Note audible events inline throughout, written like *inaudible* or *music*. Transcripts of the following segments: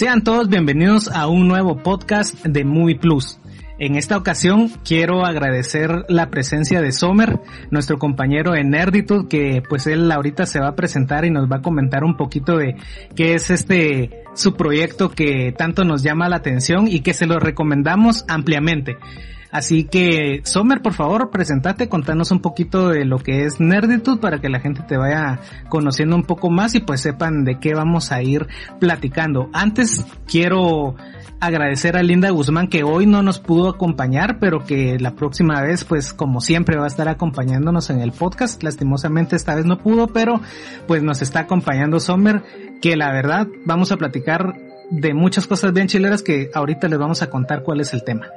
Sean todos bienvenidos a un nuevo podcast de Movie Plus. En esta ocasión quiero agradecer la presencia de Sommer, nuestro compañero en Nerditude, que pues él ahorita se va a presentar y nos va a comentar un poquito de qué es este su proyecto que tanto nos llama la atención y que se lo recomendamos ampliamente. Así que, Sommer, por favor, presentate, contanos un poquito de lo que es Nerditude para que la gente te vaya conociendo un poco más y pues sepan de qué vamos a ir platicando. Antes quiero agradecer a Linda Guzmán que hoy no nos pudo acompañar, pero que la próxima vez, pues como siempre, va a estar acompañándonos en el podcast. Lastimosamente esta vez no pudo, pero pues nos está acompañando Sommer, que la verdad vamos a platicar de muchas cosas bien chileras que ahorita les vamos a contar cuál es el tema.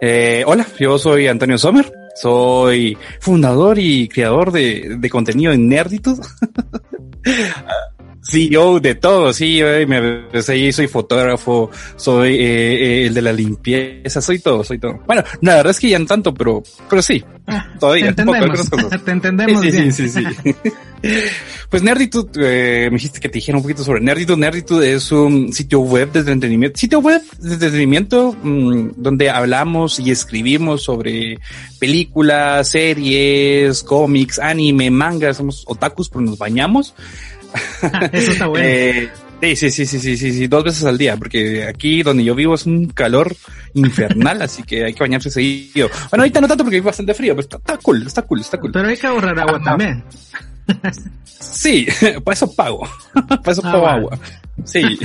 Eh, hola, yo soy Antonio Sommer, soy fundador y creador de, de contenido en Nerditud. *laughs* Yo de todo, sí, me, soy fotógrafo, soy eh, eh, el de la limpieza, soy todo, soy todo. Bueno, la verdad es que ya no tanto, pero, pero sí, ah, todavía. Te entendemos, *laughs* te entendemos sí, sí, sí, sí, *laughs* pues Nerditude, eh, me dijiste que te dijera un poquito sobre Nerditude. Nerditude es un sitio web de entretenimiento, sitio web de entretenimiento mm, donde hablamos y escribimos sobre películas, series, cómics, anime, manga, somos otakus, pero nos bañamos. *laughs* Eso está bueno. Eh, sí, sí, sí, sí, sí, sí, dos veces al día, porque aquí donde yo vivo es un calor infernal, *laughs* así que hay que bañarse seguido. Bueno, ahorita no tanto porque hay bastante frío, pero está, cool, está cool, está cool. Pero hay que ahorrar agua también. Sí, *laughs* para eso pago. para eso ah, pago agua. Sí. *laughs*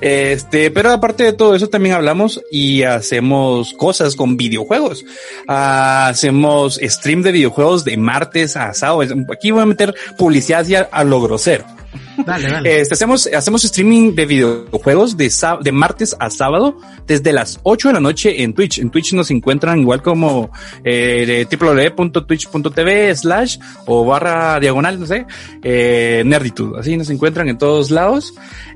este, pero aparte de todo eso también hablamos y hacemos cosas con videojuegos. Ah, hacemos stream de videojuegos de martes a sábado. Aquí voy a meter publicidad a lo grosero. *laughs* Dale, dale. Este, hacemos, hacemos streaming de videojuegos de, de martes a sábado desde las 8 de la noche en Twitch. En Twitch nos encuentran igual como eh, www.twitch.tv slash o barra diagonal, no sé, eh, Nerditude. Así nos encuentran en todos lados.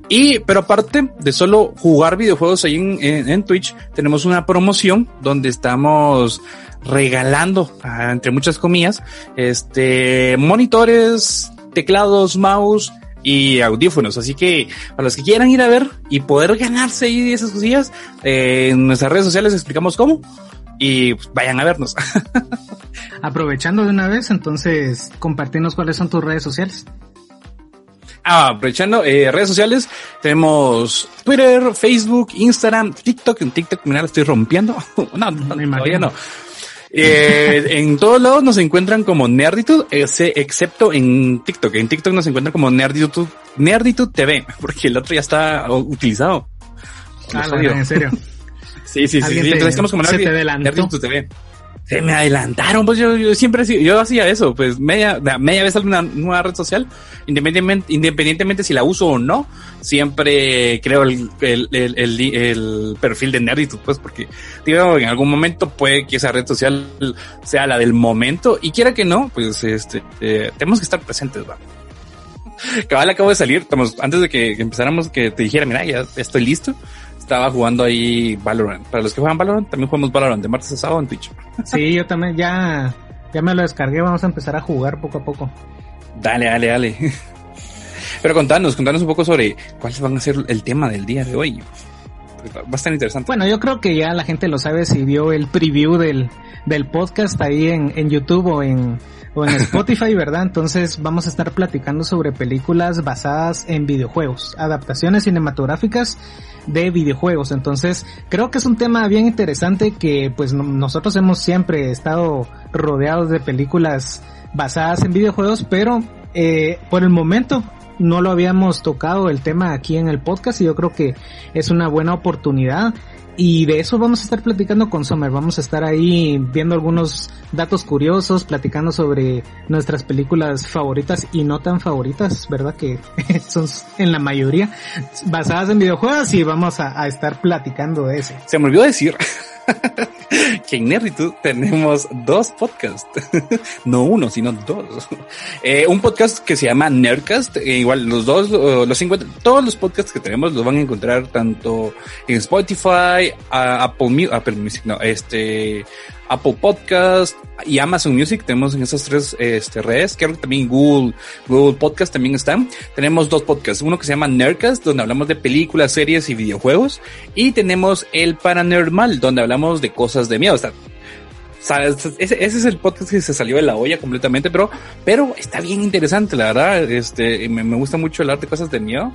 Y, pero aparte de solo jugar videojuegos ahí en, en, Twitch, tenemos una promoción donde estamos regalando, ah, entre muchas comillas, este, monitores, teclados, mouse, y audífonos. Así que para los que quieran ir a ver y poder ganarse ahí esas cosillas, eh, en nuestras redes sociales explicamos cómo y pues, vayan a vernos. *laughs* Aprovechando de una vez, entonces compartirnos cuáles son tus redes sociales. Ah, aprovechando eh, redes sociales, tenemos Twitter, Facebook, Instagram, TikTok. En TikTok, mira, lo estoy rompiendo. *laughs* no, no, todavía no. Eh, en todos lados nos encuentran como Nerditude, excepto en TikTok. En TikTok nos encuentran como Nerditude, Nerditude TV, porque el otro ya está utilizado. Ah, en serio. *laughs* sí, sí, sí. Entonces estamos como Nerditude TV se me adelantaron, pues yo, yo siempre yo hacía eso, pues media, media vez alguna nueva red social, independientemente, independientemente si la uso o no, siempre creo el, el, el, el, perfil de Nerditude, pues porque digo, en algún momento puede que esa red social sea la del momento y quiera que no, pues este, eh, tenemos que estar presentes, ¿va? *laughs* Cabal acabo de salir, estamos, antes de que empezáramos que te dijera, mira, ya estoy listo estaba jugando ahí Valorant. Para los que juegan Valorant, también jugamos Valorant de martes a sábado en Twitch. Sí, yo también ya, ya me lo descargué, vamos a empezar a jugar poco a poco. Dale, dale, dale. Pero contanos, contanos un poco sobre cuáles van a ser el tema del día de hoy. Va a estar interesante. Bueno, yo creo que ya la gente lo sabe si vio el preview del, del podcast ahí en, en YouTube o en, o en *laughs* Spotify, ¿verdad? Entonces vamos a estar platicando sobre películas basadas en videojuegos, adaptaciones cinematográficas de videojuegos. Entonces, creo que es un tema bien interesante que pues nosotros hemos siempre estado rodeados de películas basadas en videojuegos, pero eh, por el momento no lo habíamos tocado el tema aquí en el podcast y yo creo que es una buena oportunidad y de eso vamos a estar platicando con Sommer. Vamos a estar ahí viendo algunos datos curiosos, platicando sobre nuestras películas favoritas y no tan favoritas, ¿verdad? Que *laughs* son en la mayoría basadas en videojuegos y vamos a, a estar platicando de eso. Se me olvidó decir que en Nerditud tenemos dos podcasts, *laughs* no uno, sino dos. Eh, un podcast que se llama Nerdcast, eh, igual los dos, los todos los podcasts que tenemos los van a encontrar tanto en Spotify, Apple, Apple Music, no, este, Apple Podcast y Amazon Music. Tenemos en esas tres este, redes. Creo que también Google, Google Podcast también están. Tenemos dos podcasts. Uno que se llama Nerdcast, donde hablamos de películas, series y videojuegos. Y tenemos el Paranormal, donde hablamos de cosas de miedo. Está, ese, es el podcast que se salió de la olla completamente, pero, pero está bien interesante, la verdad. Este, me, me gusta mucho hablar de cosas de miedo.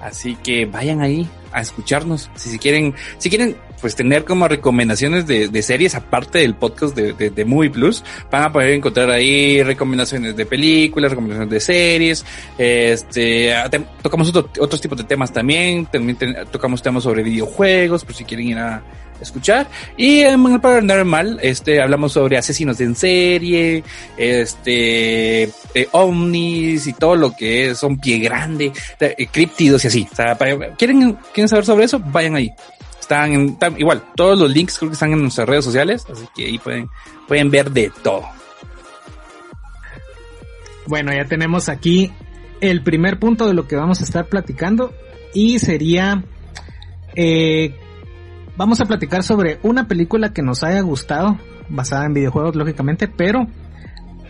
Así que vayan ahí a escucharnos. Si, si quieren, si quieren, pues tener como recomendaciones de, de series aparte del podcast de, de, Movie Plus, van a poder encontrar ahí recomendaciones de películas, recomendaciones de series, este, tocamos otro, otros tipos de temas también, también tocamos temas sobre videojuegos, por si quieren ir a, escuchar. Y en Paranormal, este, hablamos sobre asesinos en serie, este, eh, ovnis y todo lo que es, son pie grande, eh, criptidos y así. O sea, ¿quieren, ¿quieren saber sobre eso? Vayan ahí. Están, en, igual, todos los links creo que están en nuestras redes sociales, así que ahí pueden, pueden ver de todo. Bueno, ya tenemos aquí el primer punto de lo que vamos a estar platicando y sería eh, vamos a platicar sobre una película que nos haya gustado, basada en videojuegos lógicamente, pero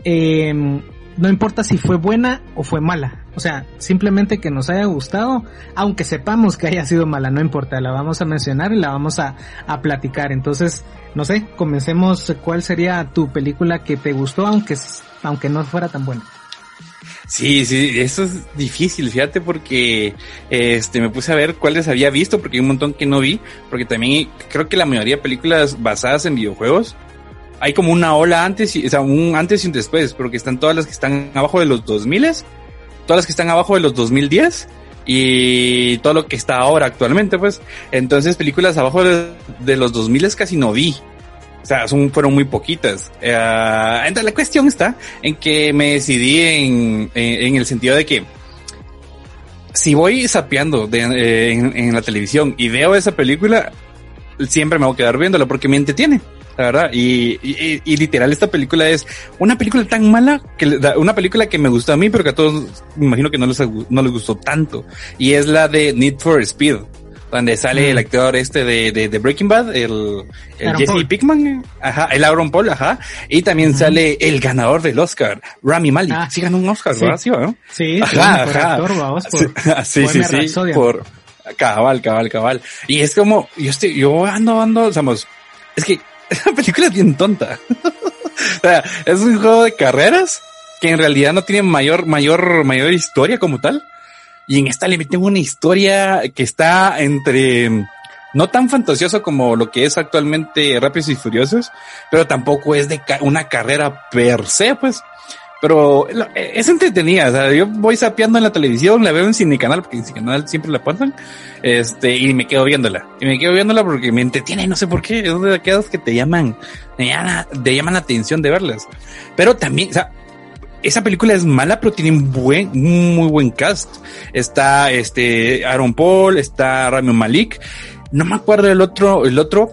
eh, no importa si fue buena o fue mala. O sea, simplemente que nos haya gustado, aunque sepamos que haya sido mala, no importa, la vamos a mencionar y la vamos a, a platicar. Entonces, no sé, comencemos. ¿Cuál sería tu película que te gustó, aunque, aunque no fuera tan buena? Sí, sí, eso es difícil, fíjate, porque este me puse a ver cuáles había visto, porque hay un montón que no vi, porque también creo que la mayoría de películas basadas en videojuegos hay como una ola antes, y, o sea, un antes y un después, porque están todas las que están abajo de los 2000, todas las que están abajo de los 2010 y todo lo que está ahora actualmente, pues. Entonces, películas abajo de, de los 2000 casi no vi. O sea, son, fueron muy poquitas. Uh, entonces la cuestión está en que me decidí en, en, el sentido de que si voy sapeando eh, en, en, la televisión y veo esa película, siempre me voy a quedar viéndola porque me entretiene. La verdad, y, y, y, literal esta película es una película tan mala que una película que me gustó a mí, pero que a todos me imagino que no les, no les gustó tanto. Y es la de Need for Speed donde sale mm. el actor este de, de, de Breaking Bad, el, el Jesse Paul. Pickman, ajá, el Aaron Paul, ajá, y también sale el ganador del Oscar, Rami Malek, ah, sí ganó un Oscar, sí. ¿verdad? Sí, ¿no? sí, ajá, por ajá. actor, vamos, por, sí, *laughs* sí, sí, sí, por cabal, cabal, cabal. Y es como, yo estoy, yo ando, ando, digamos, es que la película es bien tonta. *laughs* o sea, es un juego de carreras que en realidad no tiene mayor, mayor, mayor historia como tal. Y en esta le meten una historia que está entre no tan fantasioso como lo que es actualmente Rápidos y Furiosos, pero tampoco es de una carrera per se, pues. Pero es entretenida, o sea, yo voy sapeando en la televisión, la veo en Cinecanal, porque en Cinecanal siempre la pasan, este, y me quedo viéndola. Y me quedo viéndola porque me entretiene, no sé por qué, es de aquellas que te llaman, te llaman, la atención de verlas. Pero también, o sea, esa película es mala, pero tiene un buen, muy buen cast. Está este Aaron Paul, está Rami Malik. No me acuerdo el otro, el otro,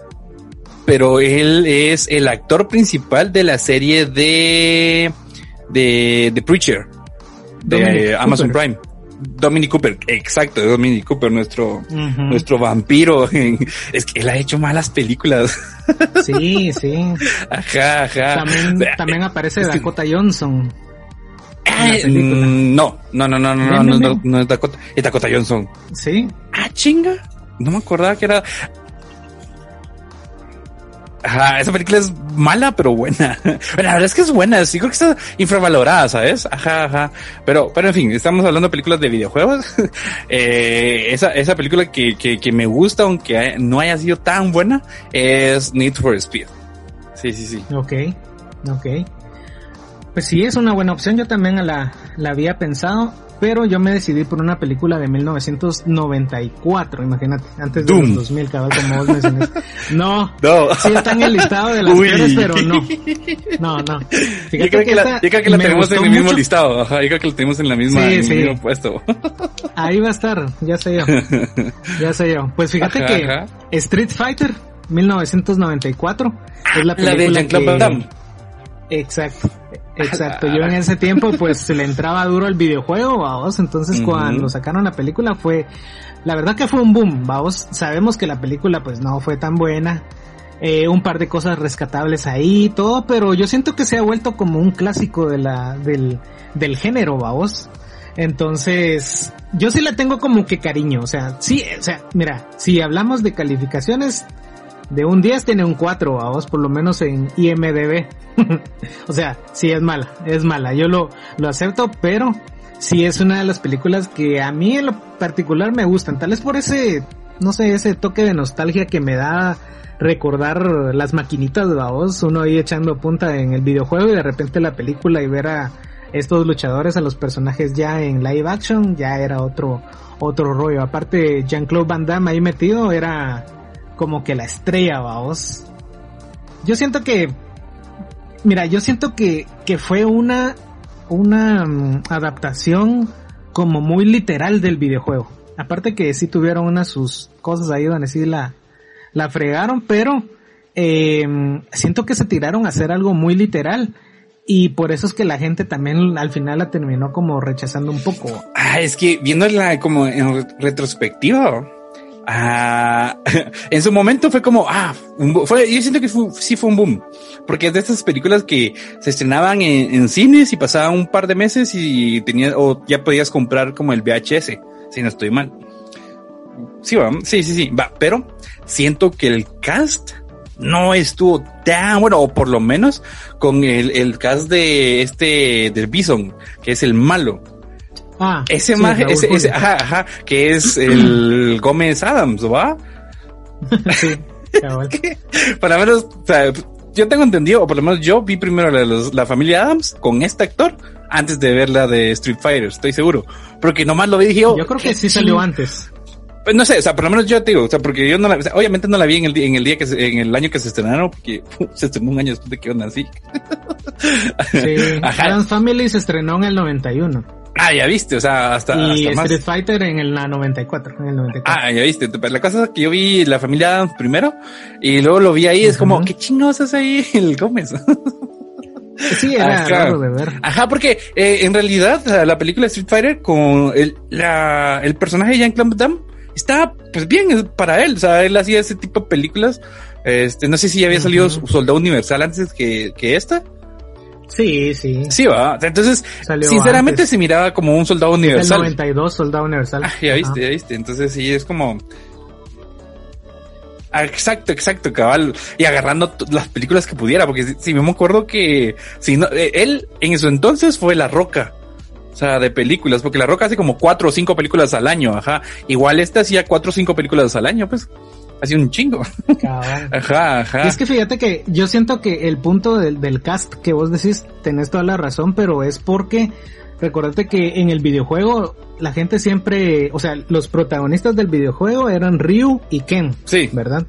pero él es el actor principal de la serie de de The Preacher de eh, Amazon Prime. Dominic Cooper, exacto, Dominic Cooper, nuestro, nuestro vampiro. *laughs* Es que él ha hecho malas películas. Sí, sí. *laughs* Ajá, ajá. También, eh, aparece Dakota. Johnson. Ah, mm, no, no, no, no, no, no, no, no, es Dakota, es Dakota Johnson. Sí. Ah, chinga. No me acordaba que era. Ajá, esa película es mala, pero buena. *laughs* Bueno, la verdad es que es buena, sí creo que está infravalorada, ¿sabes? Ajá, ajá. Pero, pero en fin, estamos hablando de películas de videojuegos. *laughs* eh, esa, esa película que, que, me gusta, aunque no haya sido tan buena, es Need for Speed. Sí, sí, sí. Ok, ok. Pues sí, es una buena opción. Yo también la, la había pensado, pero yo me decidí por una película de 1994, imagínate, antes de Doom. los 2000, cabal, como vos mencionas. *laughs* No, no, sí está en el listado de las peores, pero no. *laughs* No, no. Fíjate yo creo que, que la, yo creo que la tenemos en el mismo mucho. listado, ajá, yo creo que la tenemos en la misma, sí, en sí. el mismo puesto. *laughs* Ahí va a estar, ya sé yo. Ya sé yo. Pues fíjate ajá, que ajá. Street Fighter 1994 es la película la de Jean-Claude Van Damme. Exacto. Exacto, yo en ese tiempo pues le entraba duro el videojuego, vamos, entonces uh -huh. cuando sacaron la película fue, la verdad que fue un boom, vamos, sabemos que la película pues no fue tan buena, eh, un par de cosas rescatables ahí y todo, pero yo siento que se ha vuelto como un clásico de la, del, del género, vamos. Entonces, yo sí la tengo como que cariño, o sea, sí, o sea, mira, si hablamos de calificaciones, de un 10 tiene un 4, vamos, por lo menos en IMDB. *laughs* o sea, sí es mala, es mala, yo lo, lo acepto, pero sí es una de las películas que a mí en lo particular me gustan, tal vez por ese, no sé, ese toque de nostalgia que me da recordar las maquinitas, vamos, uno ahí echando punta en el videojuego y de repente la película y ver a estos luchadores, a los personajes ya en live action, ya era otro, otro rollo. Aparte, Jean-Claude Van Damme ahí metido era como que la estrella, vamos. Yo siento que, mira, yo siento que, que fue una, una mm, adaptación como muy literal del videojuego. Aparte que sí tuvieron unas sus cosas ahí donde sí la, la fregaron, pero eh, siento que se tiraron a hacer algo muy literal. Y por eso es que la gente también al final la terminó como rechazando un poco. Ah, es que viéndola como en retrospectiva, ah, *laughs* en su momento fue como, ah, fue, yo siento que fue, sí fue un boom, porque es de estas películas que se estrenaban en, cines y pasaban un par de meses y tenías, o ya podías comprar como el VHS, si no estoy mal. Sí, va, sí, sí, sí, va, pero siento que el cast no estuvo tan bueno, o por lo menos con el, el cast de este, del Bison, que es el malo. Ah, ese sí, ese, ajá, ajá, que es el *laughs* Gómez Adams, ¿va? *laughs* sí, Para *laughs* menos, o sea, yo tengo entendido, o por lo menos yo vi primero la, la familia Adams con este actor antes de ver la de Street Fighter, estoy seguro. Porque nomás lo vi y dije, oh, yo creo que sí salió antes. Pues no sé, o sea, por lo menos yo te digo, o sea, porque yo no la, obviamente no la vi en el, en el día que en el año que se estrenaron, porque se estrenó un año después de que yo nací. Sí, Ajá. Family se estrenó en el 91. Ah, ya viste, o sea, hasta, y Street Fighter en el 94, en el 94. Ah, ya viste, pero la cosa es que yo vi la familia Adams primero y luego lo vi ahí, es como, ¿qué chingados es ahí *laughs* el Gómez? Sí, era raro de ver. Ajá, porque eh, en realidad la película Street Fighter con el, la, el personaje de Jean-Claude Van está pues bien para él, o sea, él hacía ese tipo de películas. Este, no sé si había salido Soldado Universal antes que, que esta. Sí, sí. Sí, va. Entonces, sinceramente se miraba como un soldado universal. El 92, soldado universal. Ah, ya viste, ya viste. Entonces sí, es como... Ah, exacto, exacto, cabal. Y agarrando las películas que pudiera, porque si, me acuerdo que si no, eh, él en su entonces fue La Roca. O sea, de películas, porque La Roca hace como cuatro o cinco películas al año, ajá. Igual esta hacía cuatro o cinco películas al año, pues. Hacía un chingo. *laughs* ajá, ajá. Y es que fíjate que yo siento que el punto del, del cast que vos decís, tenés toda la razón, pero es porque recordate que en el videojuego la gente siempre, o sea, los protagonistas del videojuego eran Ryu y Ken. Sí. ¿Verdad?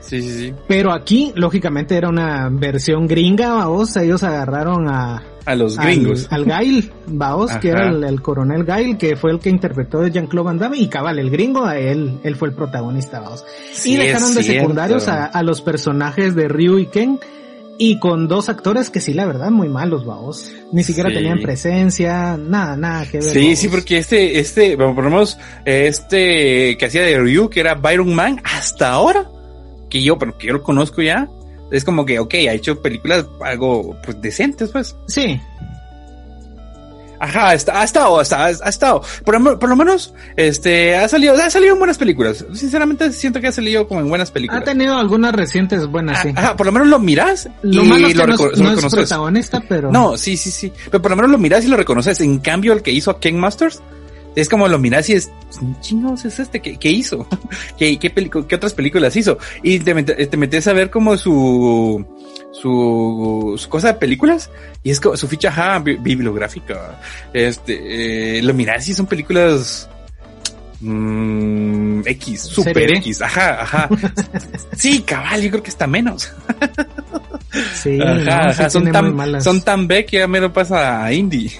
Sí, sí, sí. Pero aquí, lógicamente, era una versión gringa, vos, ellos agarraron a, a los gringos. Al, Gail Baos, que era el, coronel Gail, que fue el que interpretó de Jean-Claude Van Damme, y cabal, el gringo, él, él fue el protagonista, Baos. y dejaron de secundarios a, los personajes de Ryu y Ken, y con dos actores que sí, la verdad, muy malos, Baos. Ni siquiera tenían presencia, nada, nada que ver. Sí, sí, porque este, este, por lo menos, este que hacía de Ryu, que era Byron Man, hasta ahora, que yo, pero que yo lo conozco ya, es como que, ok, ha hecho películas algo pues decentes, pues. Sí. Ajá, está, ha estado, ha, ha estado. Por, por, lo menos, este, ha salido, ha salido en buenas películas. Sinceramente siento que ha salido como en buenas películas. Ha tenido algunas recientes buenas, sí. Ajá, por lo menos lo miras lo y malo lo, que no, es, protagonista, pero. No, sí, sí, sí. Pero por lo menos lo miras y lo reconoces. En cambio, el que hizo a King Masters, es como lo miras es, chingos es este? ¿Qué, qué hizo? *laughs* ¿Qué, qué, qué, otras películas hizo? Y te, te, metes a ver como su, su, su cosa de películas y es como su ficha ajá, bibliográfica. Este, eh, lo son películas, mm, X, super X, ajá, ajá. *laughs* sí, cabal, yo creo que está menos. sí, ajá, son, tan, son tan B que ya me lo pasa a Indie.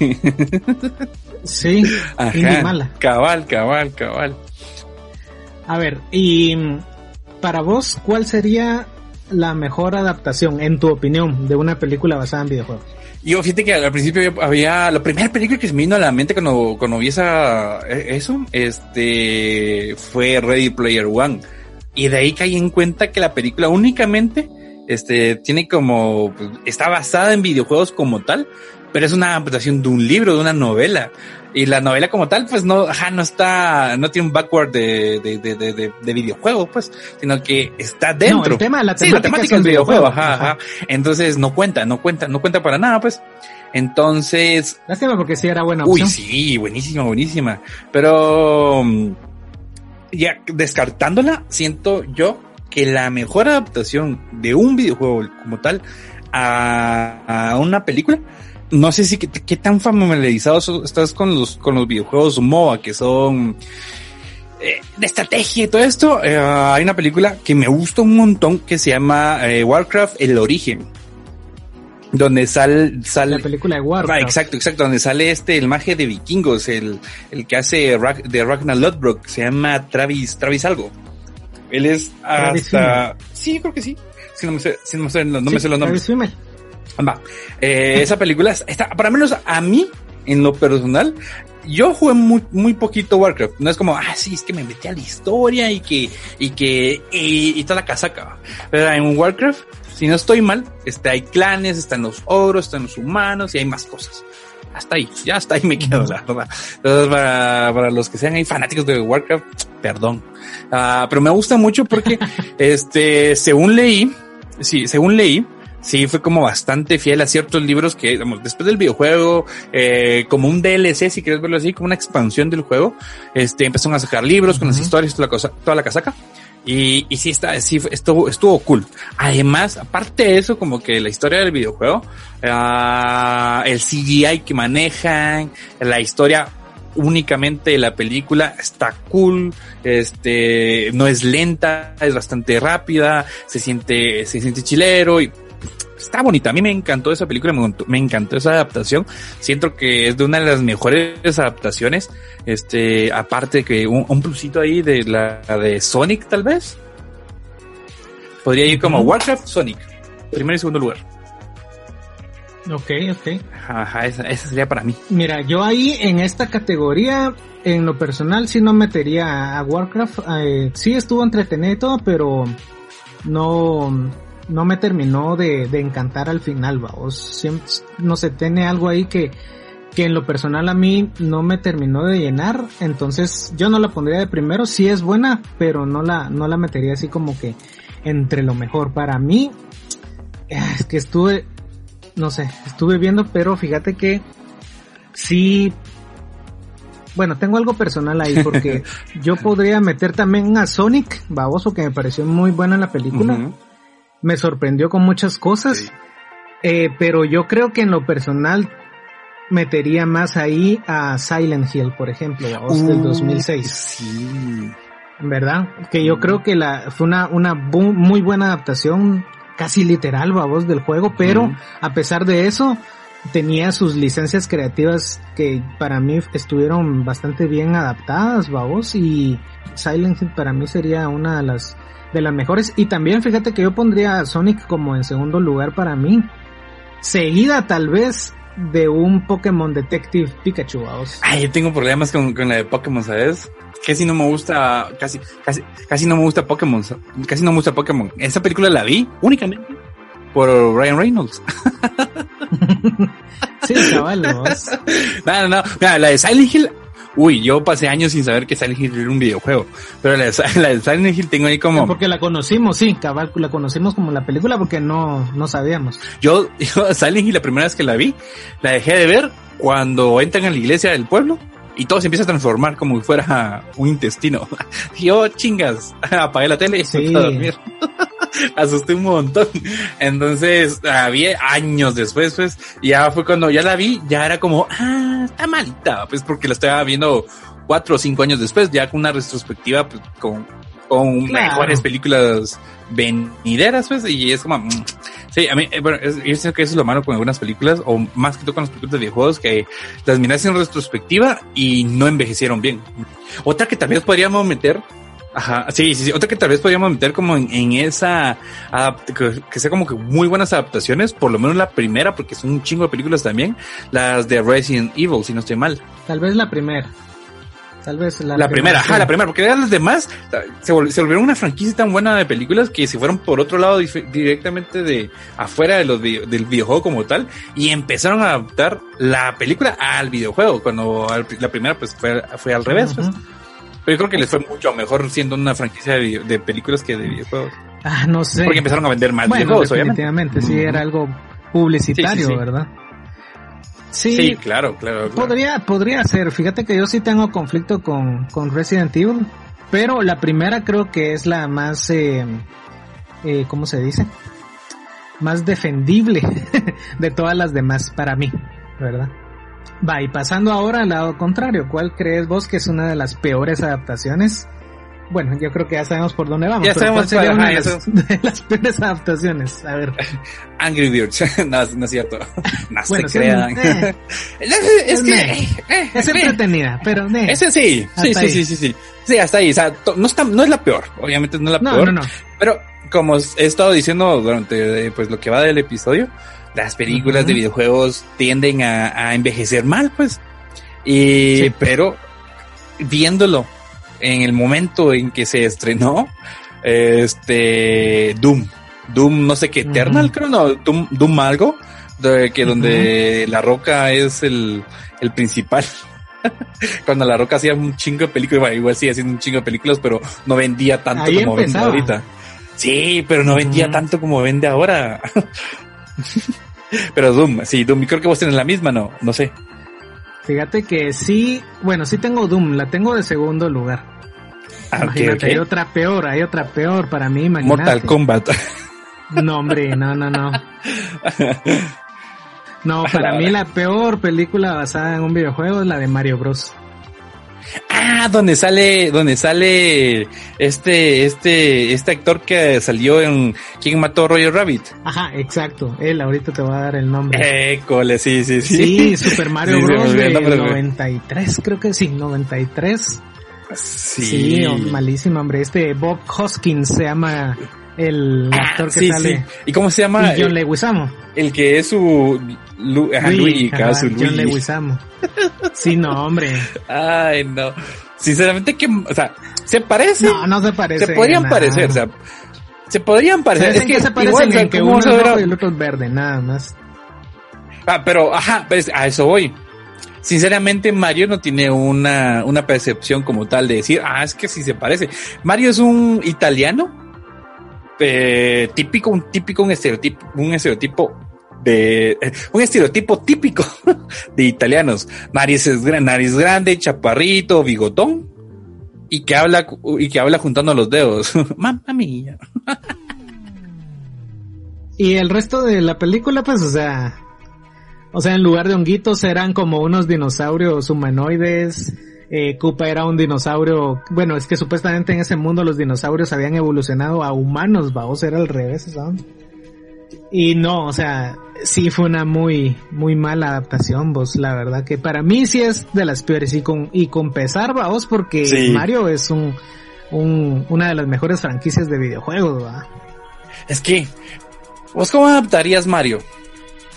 Sí, Ajá, mala. Cabal, cabal, cabal. A ver, y para vos, ¿cuál sería la mejor adaptación, en tu opinión, de una película basada en videojuegos? Yo fíjate que al principio había la primera película que se me vino a la mente cuando, cuando vi esa, e, eso, este, fue Ready Player One. Y de ahí caí en cuenta que la película únicamente este, tiene como, pues, está basada en videojuegos como tal, pero es una adaptación de un libro, de una novela. Y la novela como tal, pues no, ajá, no está, no tiene un backward de, de, de, de, de videojuego, pues, sino que está dentro. No, el tema, la sí, la temática es videojuego, ajá, ajá, Entonces no cuenta, no cuenta, no cuenta para nada, pues. Entonces. Lástima porque sí era buena opción. Uy, sí, buenísima, buenísima. Pero, mm, ya descartándola, siento yo que la mejor adaptación de un videojuego como tal a, a una película no sé si qué, tan familiarizado estás con los, con los videojuegos MOA, que son eh, de estrategia y todo esto. Eh, hay una película que me gusta un montón que se llama eh, Warcraft El Origen. Donde sale, sale. La película de Warcraft. Ah, exacto, exacto. Donde sale este, el maje de vikingos, el, el que hace de Ragnar Lodbrok. Se llama Travis, Travis algo. Él es hasta. Sí, creo que sí. Si no me sé, si no me sé, no me sé los nombres. Va. Eh, esa película está, para menos a mí, en lo personal, yo jugué muy, muy poquito Warcraft. No es como, ah, sí, es que me metí a la historia y que, y que, y, toda la casaca. Pero en Warcraft, si no estoy mal, este, hay clanes, están los ogros, están los humanos y hay más cosas. Hasta ahí, ya hasta ahí me quedo, la verdad. Entonces, para, para los que sean ahí fanáticos de Warcraft, perdón. Uh, pero me gusta mucho porque, *laughs* este, según leí, sí, según leí, sí fue como bastante fiel a ciertos libros que, digamos, después del videojuego, eh, como un DLC, si quieres verlo así, como una expansión del juego, este, empezaron a sacar libros con las historias, toda la cosa, toda la casaca. Y, y sí está, sí, estuvo, estuvo cool. Además, aparte de eso, como que la historia del videojuego, uh, el CGI que manejan, la historia únicamente de la película está cool, este, no es lenta, es bastante rápida, se siente, se siente chilero y está bonita. A mí me encantó esa película, me encantó, esa adaptación. Siento que es de una de las mejores adaptaciones. Este, aparte que un, un plusito ahí de la de Sonic, tal vez. Podría ir como Warcraft, Sonic. Primer y segundo lugar. Ok, ok. Ajá, esa, sería para mí. Mira, yo ahí en esta categoría, en lo personal, sí no metería a Warcraft. Eh, sí estuvo entretenido y todo, pero no, no me terminó de, encantar al final, vamos. Siempre, no sé, tiene algo ahí que, que en lo personal a mí no me terminó de llenar, entonces yo no la pondría de primero, sí es buena, pero no la, no la metería así como que entre lo mejor. Para mí, ah, es que estuve, no sé, estuve viendo, pero fíjate que sí, bueno, tengo algo personal ahí porque *laughs* yo podría meter también a Sonic, baboso, que me pareció muy buena la película me sorprendió con muchas cosas, eh, pero yo creo que en lo personal metería más ahí a Silent Hill, por ejemplo, del 2006. Sí. ¿Verdad? Que yo creo que la fue una, una muy buena adaptación, casi literal, babos, del juego, pero a pesar de eso, tenía sus licencias creativas que para mí estuvieron bastante bien adaptadas, babos, y Silent Hill para mí sería una de las de las mejores. Y también fíjate que yo pondría a Sonic como en segundo lugar para mí. Seguida tal vez de un Pokémon Detective Pikachu. ¿vamos? Ay, yo tengo problemas con, con la de Pokémon, ¿sabes? Casi no me gusta, casi, casi, casi no me gusta Pokémon, casi no me gusta Pokémon. Esa película la vi únicamente por Ryan Reynolds. *laughs* sí, chaval, *laughs* no, no, no, Mira, la de Silent Hill uy, yo pasé años sin saber que Silent Hill era un videojuego, pero la, la de Silent Hill tengo ahí como... Porque la conocimos, sí, cabal, la conocimos como la película porque no, no sabíamos. Yo, *laughs* yo, Silent Hill la primera vez que la vi, la dejé de ver cuando entran a la iglesia del pueblo y todo se empieza a transformar como si fuera un intestino. *laughs* Yo, chingas, *laughs* apagué la tele y sí. a dormir. *laughs* asusté un montón. Entonces, había años después, pues, ya fue cuando ya la vi, ya era como, ah, está malita, pues porque la estaba viendo cuatro o cinco años después, ya con una retrospectiva, pues, con, con mejores películas venideras, pues, y es como, mm, sí, a mí, eh, bueno, yo sé que eso es lo malo con algunas películas, o más que todo con las películas de videojuegos, que las miras en retrospectiva y no envejecieron bien. Otra que también podríamos meter Ajá, sí, sí, sí. Otra que tal vez podríamos meter como en, esa, que, sea como que muy buenas adaptaciones, por lo menos la primera, porque son un chingo de películas también, las de Resident Evil, si no estoy mal. Tal vez la primera. Tal vez la, la primera, ajá, la primera, porque las demás se, volvieron una franquicia tan buena de películas que se fueron por otro lado directamente de afuera de los del videojuego como tal y empezaron a adaptar la película al videojuego, cuando la primera pues fue, fue al revés. Pues. Pero yo creo que les fue mucho mejor siendo una franquicia de, películas que de videojuegos. Ah, no sé. Porque empezaron a vender más videojuegos, definitivamente, sí, era algo publicitario, ¿verdad? Sí, claro, claro, Podría, podría ser. Fíjate que yo sí tengo conflicto con, con Resident Evil, pero la primera creo que es la más, eh, eh, ¿cómo se dice? Más defendible *laughs* de todas las demás para mí, ¿verdad? Va, y pasando ahora al lado contrario, ¿cuál crees vos que es una de las peores adaptaciones bueno, yo creo que ya sabemos por dónde vamos. Ya sabemos sería una *laughs* de, las, peores adaptaciones. A ver. *laughs* Angry Birds. *laughs* no, no es cierto. No bueno, se crean. Eh, es, que eh, eh, es entretenida, pero ese sí. Sí, sí, sí, sí, sí. Sí, hasta ahí. O sea, no está, no es la peor. Obviamente no es la peor. No, no, no. Pero como he estado diciendo durante pues lo que va del episodio, las películas de videojuegos tienden a, a envejecer mal, pues. Y, sí. pero viéndolo en el momento en que se estrenó este Doom. Doom, no sé qué, Eternal, creo, no, Doom, Doom algo, de, que donde La Roca es el, el principal. *laughs* Cuando La Roca hacía un chingo de películas, igual sigue haciendo un chingo de películas, pero no vendía tanto como vende ahorita. Sí, pero no vendía tanto como vende ahora. *laughs* pero Doom, sí, Doom, creo que vos tenés la misma, no, no sé. Fíjate que sí, bueno, sí tengo Doom, la tengo de segudo lugar. Ah, imagínate, hay otra peor, hay otra peor para mí, imagínate. Mortal Kombat. No, hombre, no, no, no. *laughs* No, para mí la peor película basada en un videojuego es la de Mario Bros. Ah, donde sale, donde sale este, este, este actor que salió en ¿Quién mató a Roger Rabbit? Ajá, exacto. Él, ahorita te voy a dar el nombre. Eh, cole, sí, sí, sí. Sí, Super Mario Bros. de 93, creo que sí, 93. Sí. Sí, oh, malísimo, hombre. Este Bob Hoskins se llama el ah, actor que sale. ¿Y cómo se llama? John Leguizamo. El que es su Lu, Luigi, John Leguizamo. Sí, no, hombre. Ay, no. Sinceramente que, o sea, se parece. No, no se parece. Se podrían parecer, o sea, se podrían parecer. Es que, se parecen igual, en que uno es rojo y el otro es verde, nada más. Ah, pero, ajá, pues, a eso voy. Sinceramente, Mario no tiene una, una percepción como tal de decir, ah, es que sí se parece. Mario es un italiano eh, típico, un típico, un estereotipo, un estereotipo de eh, un estereotipo típico *laughs* de italianos. Nariz, es, nariz grande, chaparrito, bigotón y que habla y que habla juntando los dedos. *laughs* Mamma y el resto de la película, pues, o sea, o sea, en lugar de honguitos eran como unos dinosaurios humanoides eh, Koopa era un dinosaurio, bueno, es que supuestamente en ese mundo los dinosaurios habían evolucionado a humanos, vamos, era al revés, ¿sabes? Y no, o sea, sí fue una muy, muy mala adaptación, vos, la verdad que para mí sí es de las peores y con, y con pesar, vos, porque Mario es un, un, una de las mejores franquicias de videojuegos, ¿va? Es que, ¿vos cómo adaptarías Mario?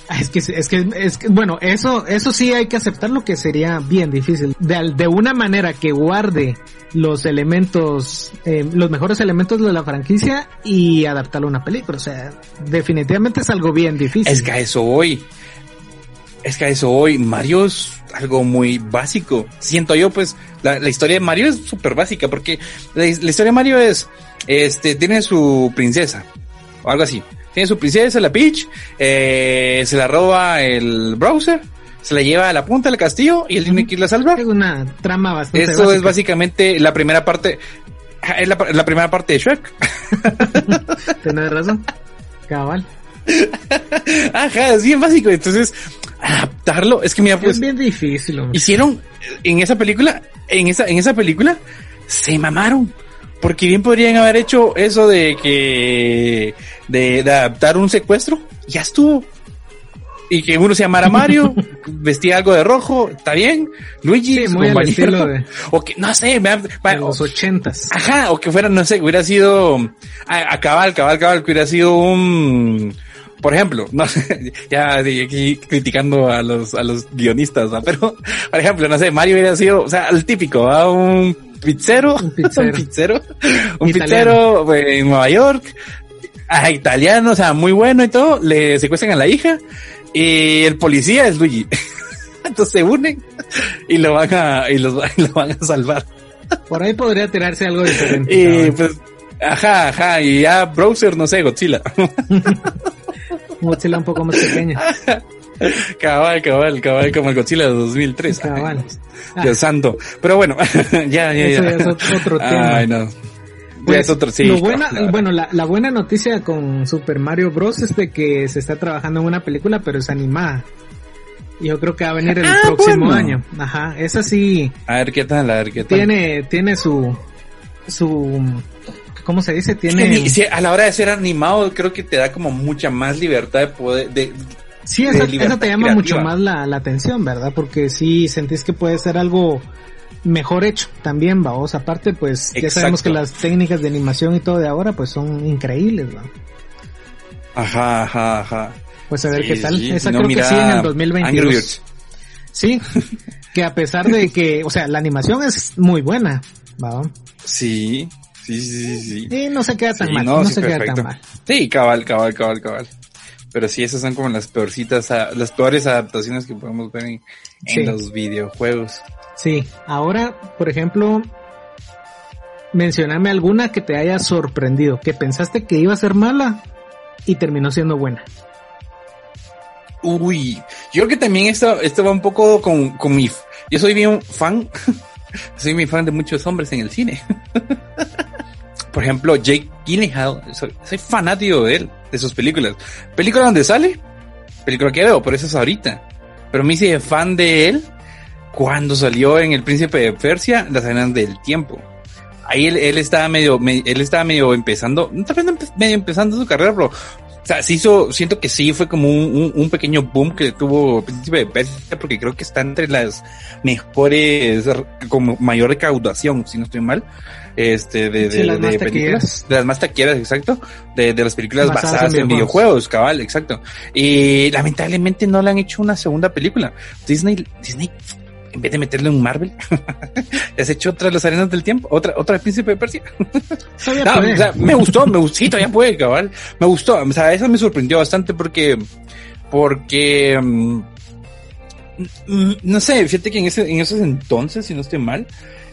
Es que, es que, es que, bueno, eso, eso sí hay que aceptarlo que sería bien difícil. De, de una manera que guarde los elementos, eh, los mejores elementos de la franquicia y adaptarlo a una película. O sea, definitivamente es algo bien difícil. Es que a eso hoy, es que a eso hoy, Mario es algo muy básico. Siento yo, pues, la, la historia de Mario es súper básica porque la, la historia de Mario es, este, tiene su princesa o algo así tiene su princesa, la Peach, eh, se la roba el browser, se la lleva a la punta del castillo y él tiene que irla a salvar. Es una trama bastante Eso es básicamente la primera parte, es la, primera parte de Shrek. *laughs* Tienes razón, cabal. *laughs* Ajá, es bien básico. Entonces, adaptarlo, es que mira, pues. Es bien difícil, hombre. Hicieron en esa película, en esa, en esa película, se mamaron. Porque bien podrían haber hecho eso de que, de, adaptar un secuestro, ya estuvo. Y que uno se llamara Mario, *laughs* vestía algo de rojo, está bien. Luigi, sí, muy estilo de, *laughs* o que, no sé, me, los ochentas. Ajá, o que fuera, no sé, hubiera sido, a, cabal, cabal, cabal, que hubiera sido un, por ejemplo, no sé, *laughs* ya aquí criticando a los, a los guionistas, ¿no? pero, por ejemplo, no sé, Mario hubiera sido, o sea, el típico, ¿va? un pizzero, un pizzero, *laughs* un pizzero, un pizzero en Nueva York, a italiano, o sea, muy bueno y todo, le secuestran a la hija y el policía es Luigi. *laughs* Entonces se unen y lo van a, y los, y *laughs* lo van a salvar. Por ahí podría tirarse algo diferente. Y pues, ajá, ajá, y ya Browser, no sé, Godzilla. Godzilla un poco más pequeña. Cabal, cabal, cabal, como el Godzilla de 2003. Cabal. Dios santo. Pero bueno, ya, *laughs* ya, ya. Eso ya es otro tema. Ay, no. Pues, es otro, sí, lo buena, bueno, la, la, buena noticia con Super Mario Bros. es de que se está trabajando en una película, pero es animada. Yo creo que va a venir el Ah, próximo bueno. año. Ajá, esa sí A ver qué tal, a ver qué tal. tiene, tiene su, su, ¿cómo se dice? Es que Tiene, a la hora de ser animado, creo que te da como mucha más libertad de poder, de, sí, libertad esa te llama creativa. mucho más la, la atención, ¿verdad? Porque sí sentís que puede ser algo mejor hecho también, vamos. Aparte, pues ya sabemos Exacto. que las técnicas de animación y todo de ahora, pues son increíbles, ¿va? ajá, ajá, ajá. Pues a ver Sí, qué tal. sí, Esa no, creo mira, que sí en el Angry 2022. Birds. Sí, *laughs* que a pesar de que, o sea, la animación es muy buena, ¿va? Sí, sí, sí, sí. Y no se queda tan Sí, mal, no, no, se queda perfecto. tan mal. Sí, cabal, cabal, cabal, cabal. Pero sí, esas son como las peorcitas, las peores adaptaciones que podemos ver en, los videojuegos. Sí, ahora, por ejemplo, mencioname alguna que te haya sorprendido, que pensaste que iba a ser mala y terminó siendo buena. Uy, yo creo que también esto, esto va un poco con, con mi, yo soy bien fan, *laughs* soy muy fan de muchos hombres en el cine. *laughs* Por ejemplo, Jake Gyllenhaal, soy, fanático de él, de sus películas. Película donde sale, película que veo, por eso es ahorita. Pero me hice fan de él cuando salió en El Príncipe de Persia, las arenas del tiempo. Ahí él, él estaba medio, me- él estaba medio empezando, tal vez medio empezando su carrera, pero o sea, sí hizo, siento que sí fue como un, pequeño boom que tuvo Príncipe de Persia, porque creo que está entre las mejores, como mayor recaudación, si no estoy mal, este, de, de, Sí, de películas, de las más taquilleras, exacto, de, de las películas Basadas basadas, en en videojuegos, cabal, exacto. Y lamentablemente no le han hecho una segunda película. Disney, Disney, en vez de meterle un Marvel, *laughs* has hecho otra de las arenas del tiempo, otra, otra del Príncipe de Persia. *laughs* *laughs* No, o sea, me gustó, me gustó, sí, todavía puede, cabal. Me gustó, o sea, eso me sorprendió bastante porque, porque, mm, mm, no sé, fíjate que en ese, en esos entonces, si no estoy mal,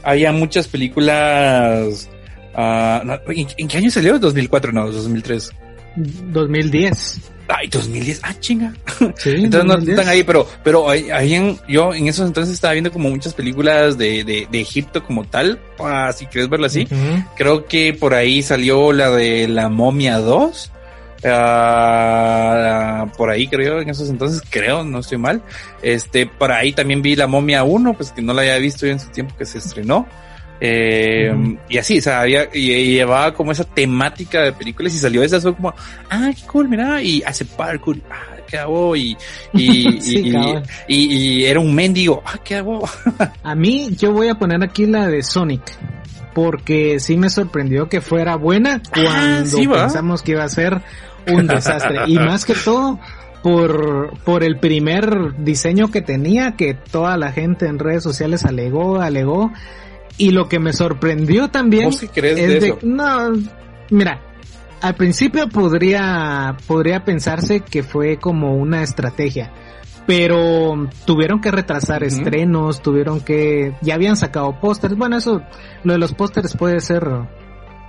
había muchas películas, no, ¿en, en qué año salió? 2004, no, 2003. 2010. Ay, 2010, ah, chinga. *laughs* Sí, Entonces no 2010. están ahí, pero, pero ahí, en- yo en esos entonces estaba viendo como muchas películas de, de, de Egipto como tal, ah, si quieres verlo así. Creo que por ahí salió la de la momia 2. Ah, por ahí creo, en esos entonces creo, no estoy mal. Este, por ahí también vi la momia 1, pues que no la había visto yo en su tiempo que se estrenó. Eh. Y así, o sea, había, y, y llevaba como esa temática de películas y salió esa, fue como, ah, qué cool, mira, y hace parkour, ah, qué hago, y, y, *laughs* Sí, y, y- era un mendigo, ah, qué hago. *laughs* A mí yo voy a poner aquí la de Sonic. Porque sí me sorprendió que fuera buena cuando Ah, sí, ¿va? pensamos que iba a ser un desastre. y más que todo por, por el primer diseño que tenía, que toda la gente en redes sociales alegó, alegó. Y lo que me sorprendió también ¿Vos qué crees es de de, eso? no, mira, al principio podría, podría pensarse que fue como una estrategia, pero tuvieron que retrasar estrenos, tuvieron que, ya habían sacado pósters, bueno eso, lo de los pósters puede ser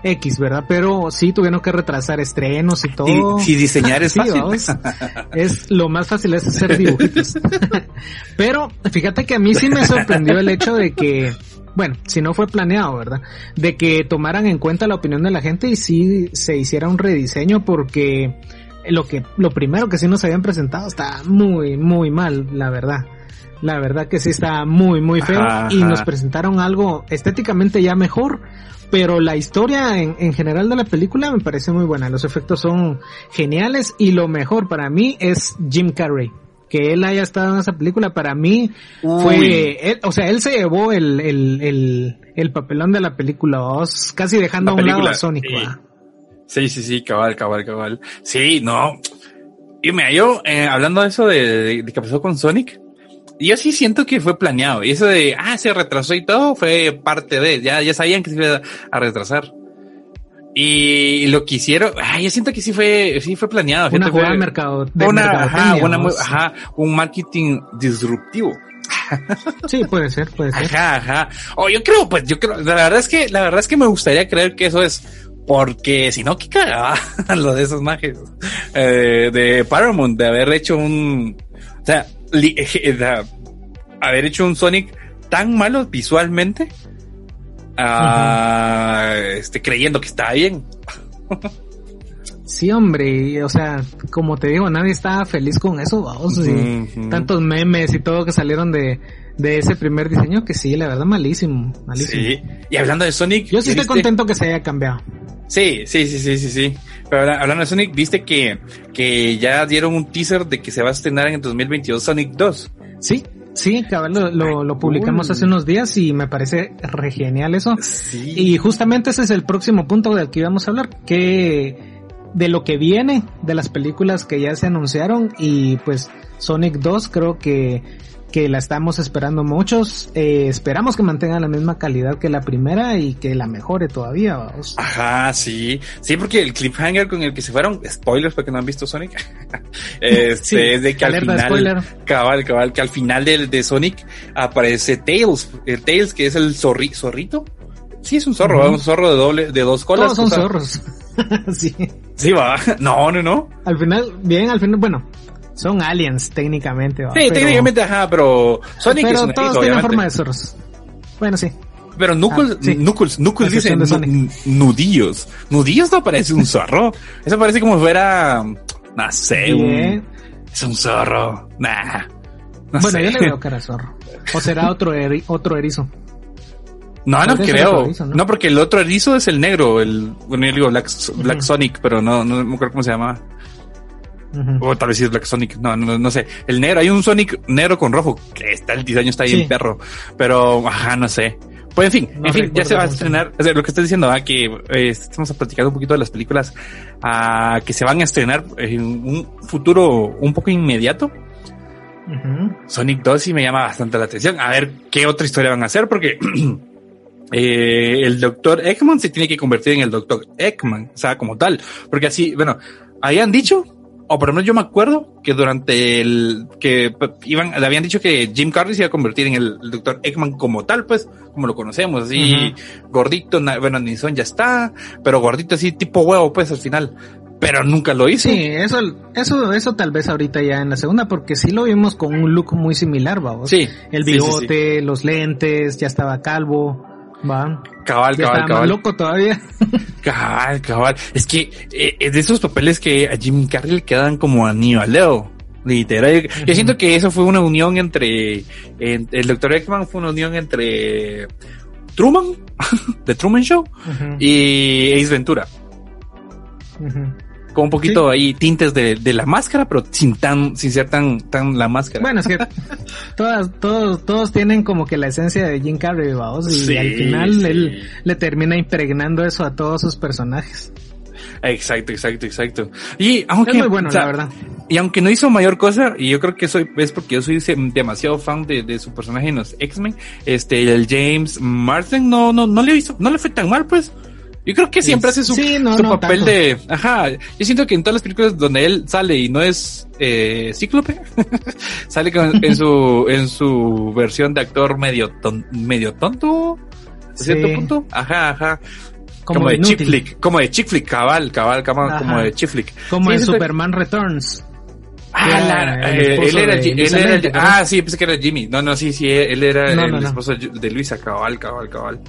X, ¿verdad? Pero sí tuvieron que retrasar estrenos y todo. Si, si diseñar es Sí, fácil. vamos. *laughs* es lo más fácil es hacer dibujitos. *laughs* Pero fíjate que a mí sí me sorprendió el hecho de que, bueno, si no fue planeado, ¿verdad? De que tomaran en cuenta la opinión de la gente y sí se hiciera un rediseño porque lo que, lo primero que sí nos habían presentado está muy, muy mal, la verdad. La verdad que sí está muy, muy feo Ajá, y nos presentaron algo estéticamente ya mejor, pero la historia en, en general de la película me parece muy buena. Los efectos son geniales y lo mejor para mí es Jim Carrey. Que él haya estado en esa película para mí Uy. fue, él- o sea, él se llevó el, el, el, el papelón de la película, vos, casi dejando La a un lado película, a Sonic. sí. Sí, sí, sí, cabal, cabal, cabal. Sí, no. Y me yo, eh, hablando de eso de, de, que pasó con Sonic, yo sí siento que fue planeado. Y eso de, ah, se retrasó y todo fue parte de, ya, ya sabían que se iba a retrasar. Y lo que hicieron, ah, yo siento que sí fue, sí fue planeado. Una jugada de mercado. De una, ajá, una, ajá, un marketing disruptivo. Sí, puede ser, puede ser. Ajá, ajá. O yo creo, pues, yo creo, la verdad es que, la verdad es que me gustaría creer que eso es porque si no, qué cagaba *laughs* lo de esos mages eh, de Paramount, de haber hecho un, o sea, *laughs* haber hecho un Sonic tan malo visualmente, uh, este, creyendo que estaba bien. Sí, hombre, o sea, como te digo, nadie estaba feliz con eso, vamos, y uh -huh. tantos memes y todo que salieron de, de ese primer diseño, que sí, la verdad, malísimo, malísimo. Sí, y hablando de Sonic. Yo sí estoy viste? contento que se haya cambiado. Sí, sí, sí, sí, sí, sí. Pero hablando de Sonic, viste que, que ya dieron un teaser de que se va a estrenar en el 2022 Sonic 2. Sí, Sí, cabal, lo, lo, lo, publicamos hace unos días y me parece re genial eso. Sí. Y justamente ese es el próximo punto del que íbamos a hablar, que de lo que viene, de las películas que ya se anunciaron y pues Sonic 2 creo que que la estamos esperando muchos. Eh, esperamos que mantenga la misma calidad que la primera y que la mejore todavía. Vamos. Ajá, sí. Sí, porque el cliffhanger con el que se fueron, spoilers porque no han visto Sonic, *laughs* este, sí, es de que al final, spoiler. cabal, cabal, que al final de, de Sonic aparece Tails, el Tails que es el zorri, zorrito. Sí, es un zorro, uh -huh. un zorro de doble, de dos colas. Todos son zorros. *laughs* sí. Sí, va. *laughs* No, no, no. Al final, bien, al final, bueno, son aliens técnicamente. ¿va? Sí, pero, técnicamente, ajá, pero Sonic pero es un todos tienen forma de zorros. Bueno, sí. Pero Knuckles, ah, sí. Knuckles, Knuckles dice nudillos. Nudillos no parece un zorro. *laughs* Eso parece como si fuera, no sé, un, es un zorro. Nah. No bueno, sé. yo le veo *laughs* cara zorro. O será otro, eri otro erizo. No, no creo. Erizo, ¿no? ¿no? porque el otro erizo es el negro, el, bueno, yo digo Black, Black uh -huh. Sonic, pero no, no me acuerdo cómo se llama. Uh -huh. O tal vez sí es Black Sonic, no, no, no sé. El negro, hay un Sonic negro con rojo, que está, el diseño está ahí sí. en perro. Pero, ajá, no sé. Pues en fin, no en fin, ya se va a estrenar, o sea, lo que estoy diciendo, ¿ah? que eh, estamos platicando un poquito de las películas uh, que se van a estrenar en un futuro un poco inmediato. Uh -huh. Sonic 2 sí me llama bastante la atención. A ver qué otra historia van a hacer, porque *clears throat* eh, el doctor Eggman se tiene que convertir en el doctor Eggman, o sea, como tal. Porque así, bueno, habían dicho o por lo menos yo me acuerdo que durante el que iban, le habían dicho que Jim Carrey se iba a convertir en el, el doctor Eggman como tal, pues, como lo conocemos, así, uh -huh. gordito, bueno, Nison ya está, pero gordito así, tipo huevo, pues, al final. Pero nunca lo hizo. Sí, eso, eso, eso tal vez ahorita ya en la segunda, porque sí lo vimos con un look muy similar, vamos. Sí. El bigote, sí, sí, los lentes, ya estaba calvo. Va. Cabal, cabal, cabal. loco todavía. *laughs* cabal, cabal. Es que eh, es de esos papeles que a Jim Carrey le quedan como anillo al dedo. Literal. Uh -huh. Yo siento que eso fue una unión entre. En, el Dr. Eggman fue una unión entre Truman, *laughs* The Truman Show, uh -huh. y Ace Ventura. Uh -huh con un poquito sí. ahí tintes de, de, la máscara, pero sin tan, sin ser tan, tan la máscara. Bueno, es que *laughs* todas, todos, todos tienen como que la esencia de Jim Carrey, vamos, y sí, al final sí. él le termina impregnando eso a todos sus personajes. Exacto, exacto, exacto. Y aunque, es muy bueno, o sea, la verdad. Y aunque no hizo mayor cosa, y yo creo que soy, es porque yo soy demasiado fan de, de su personaje en los X-Men, este, el James Marsden no, no, no le hizo, no le fue tan mal, pues. Yo creo que siempre hace su, sí, no, su no, papel tanto. de. Ajá. Yo siento que en todas las películas donde él sale y no es eh, cíclope, *laughs* sale con, en su en su versión de actor medio ton, medio tonto. ¿A cierto punto? Ajá, ajá. Como, como de chick flick, como de chick flick, cabal, cabal, cabal como de chick flick. Como sí, en Superman Returns. Ah, la, eh, él era, de, él era el, ah, sí, pensé que era Jimmy. No, no, sí, sí, él era no, el no, esposo de Luisa, cabal, cabal, cabal.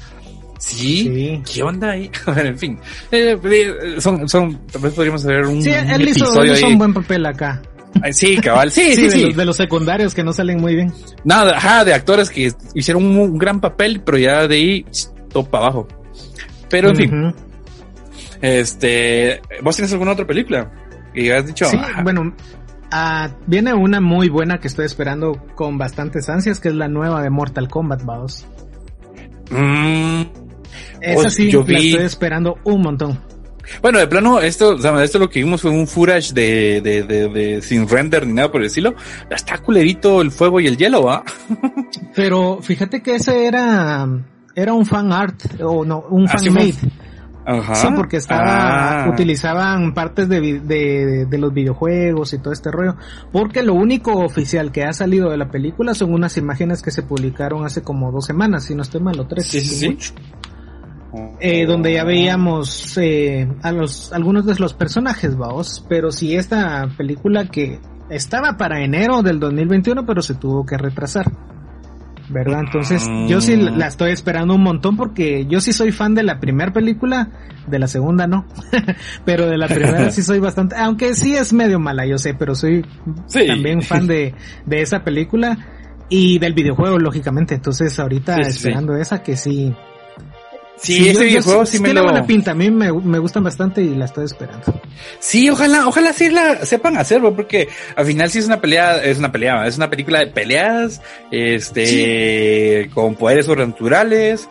Sí, sí, ¿qué onda ahí? *laughs* en fin, eh, son, son, tal vez podríamos hacer un, sí, él hizo, hizo un buen papel acá. Sí, cabal, *laughs* sí, sí, sí. sí. De, los, de, los, secundarios que no salen muy bien. Nada, ajá, de actores que hicieron un, un, gran papel, pero ya de ahí, todo para abajo. Pero en uh -huh. fin, este, ¿vos tienes alguna otra película? Que has dicho. Sí, bueno, uh, viene una muy buena que estoy esperando con bastantes ansias, que es la nueva de Mortal Kombat, vamos. Esa sí, yo vi... la estoy esperando un montón. Bueno, de plano, esto, o sea, esto lo que vimos fue un footage de, de, de, de, sin render ni nada por el estilo. Está culerito el fuego y el hielo, ¿va? *laughs* Pero fíjate que ese era, era un fan art, o no, un Ah, fan sí, fue- made. Ajá. Sí, porque estaba, Ah. utilizaban partes de, de, de los videojuegos y todo este rollo. Porque lo único oficial que ha salido de la película son unas imágenes que se publicaron hace como dos semanas, si no estoy mal, o tres. Sí, sí, sí. Eh, donde ya veíamos eh, a los algunos de los personajes, vamos, pero si esta película que estaba para enero del 2021, pero se tuvo que retrasar. ¿Verdad? Entonces, yo sí la estoy esperando un montón porque yo sí soy fan de la primera película, de la segunda no, *laughs* pero de la primera sí soy bastante, aunque sí es medio mala, yo sé, pero soy Sí. también fan de, de esa película y del videojuego, lógicamente. Entonces, ahorita Sí, sí, sí. esperando esa que sí, Sí, Sí, ese yo- yo videojuego sí- sí me tiene lo... buena pinta, a mí me, me gustan bastante y la estoy esperando. Sí, ojalá, ojalá sí la sepan hacerlo, porque al final sí es una pelea, es una pelea, es una película de peleas, este, con poderes sobrenaturales.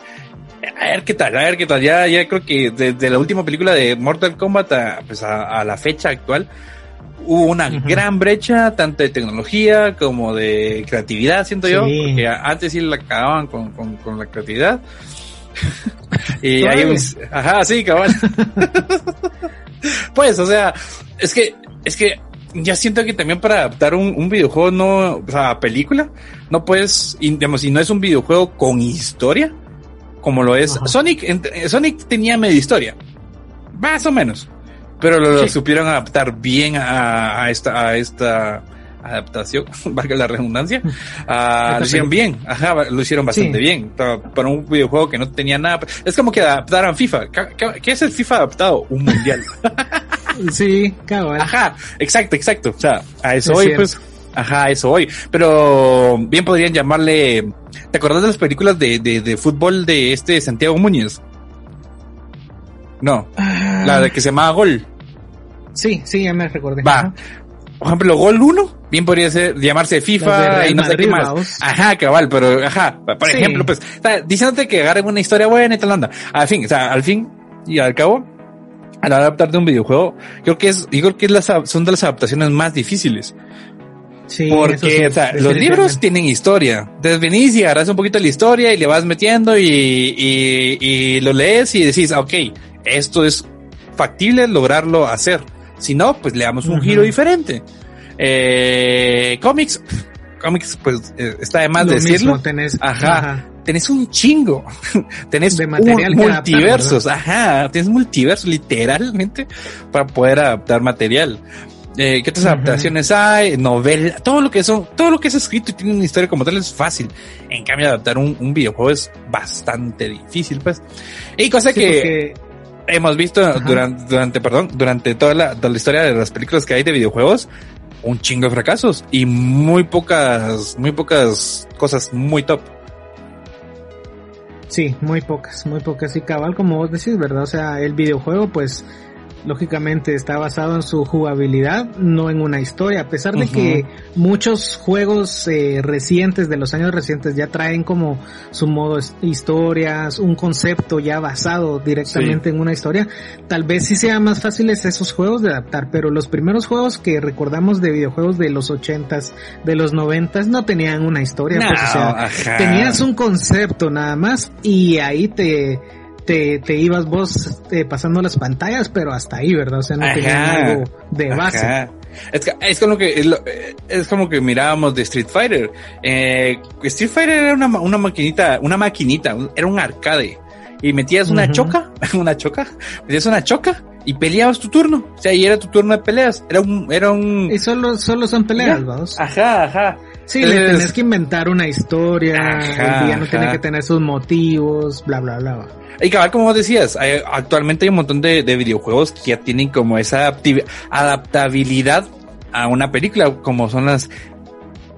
A ver qué tal, a ver qué tal. Ya, ya creo que desde la última película de Mortal Kombat a, pues a, a la fecha actual, hubo una gran brecha, tanto de tecnología como de creatividad, siento yo, porque antes sí la cagaban con, con, con la creatividad. *laughs* y hay un, ajá, sí, cabal. *laughs* Pues, o sea, es que, es que ya siento que también para adaptar un, un videojuego no, o sea, película, no puedes, y, digamos, si no es un videojuego con historia, como lo es Ajá. Sonic, eh, Sonic tenía media historia, más o menos, pero lo, supieron adaptar bien a, a esta, a esta adaptación, *laughs* valga la redundancia, ah, lo hicieron bien, ajá, lo hicieron bastante Sí. bien, para, para un videojuego que no tenía nada, es como que adaptaran FIFA, ¿Qué- qué- ¿qué es el FIFA adaptado? Un mundial. *laughs* Sí, cabal. Ajá, exacto, exacto. O sea, a eso Es cierto. pues. Ajá, a eso voy. Pero bien podrían llamarle. ¿Te acordás de las películas de, de, de fútbol de este Santiago Muñoz? No, Ah, la de que se llamaba Gol. Sí, sí, ya me recordé. Va. Por ejemplo, Gol 1, bien podría ser llamarse de FIFA y no sé qué más. vamos. Ajá, cabal, pero ajá, por Sí. ejemplo, pues, o sea, diciéndote que agarren una historia buena y tal onda. Al fin, o sea, al fin y al cabo, al adaptar de un videojuego, creo que es, yo creo que es las, son de las adaptaciones más difíciles. Sí, Porque, sí, o sea, los libros tienen historia. Entonces venís y agarras un poquito la historia y le vas metiendo y, y, y lo lees y decís, ok, esto es factible lograrlo hacer. Si no, pues le damos un Ujú. giro diferente. Eh, cómics, cómics, pues eh, está de más Lo decirlo. mismo tenés. Ajá. Tenés un chingo. *laughs* tenés De material un- que adaptar, multiversos. Ajá. Tienes multiversos literalmente para poder adaptar material. Eh, ¿Qué otras adaptaciones hay? Novela, todo lo que son, todo lo que es escrito y tiene una historia como tal es fácil. En cambio, adaptar un, un videojuego es bastante difícil, pues. Y cosa Sí, que porque- hemos visto Ajá. durante, durante, perdón, durante toda la, toda la historia de las películas que hay de videojuegos, un chingo de fracasos y muy pocas, muy pocas cosas muy top. Sí, muy pocas, muy pocas. Y cabal, como vos decís, ¿verdad? O sea, el videojuego, pues, lógicamente está basado en su jugabilidad, no en una historia. A pesar de que muchos juegos eh, recientes, de los años recientes, ya traen como su modo historias, un concepto ya basado directamente en una historia, tal vez sí sea más fáciles esos juegos de adaptar. Pero los primeros juegos que recordamos de videojuegos de los ochentas, de los noventas, no tenían una historia. pues, o sea, tenías un concepto nada más y ahí te, te, te ibas vos eh, pasando las pantallas, pero hasta ahí, ¿verdad? O sea, no Ajá. tenían algo de base. Ajá. Es, que- es como que es, lo- es como que mirábamos de Street Fighter. Eh, Street Fighter era una, una maquinita, una maquinita, un- era un arcade. Y metías una choca, *laughs* una choca, metías una choca y peleabas tu turno. O sea, y era tu turno de peleas. Era un, era un. Y solo, solo son peleas, vamos. Ajá, ajá. Sí, le Entonces- tenés que inventar una historia, Ajá, el villano tiene ajá. que tener sus motivos, bla, bla, bla. Y cabal, como vos decías, hay- actualmente hay un montón de, de videojuegos que ya tienen como esa adaptabilidad a una película, como son las,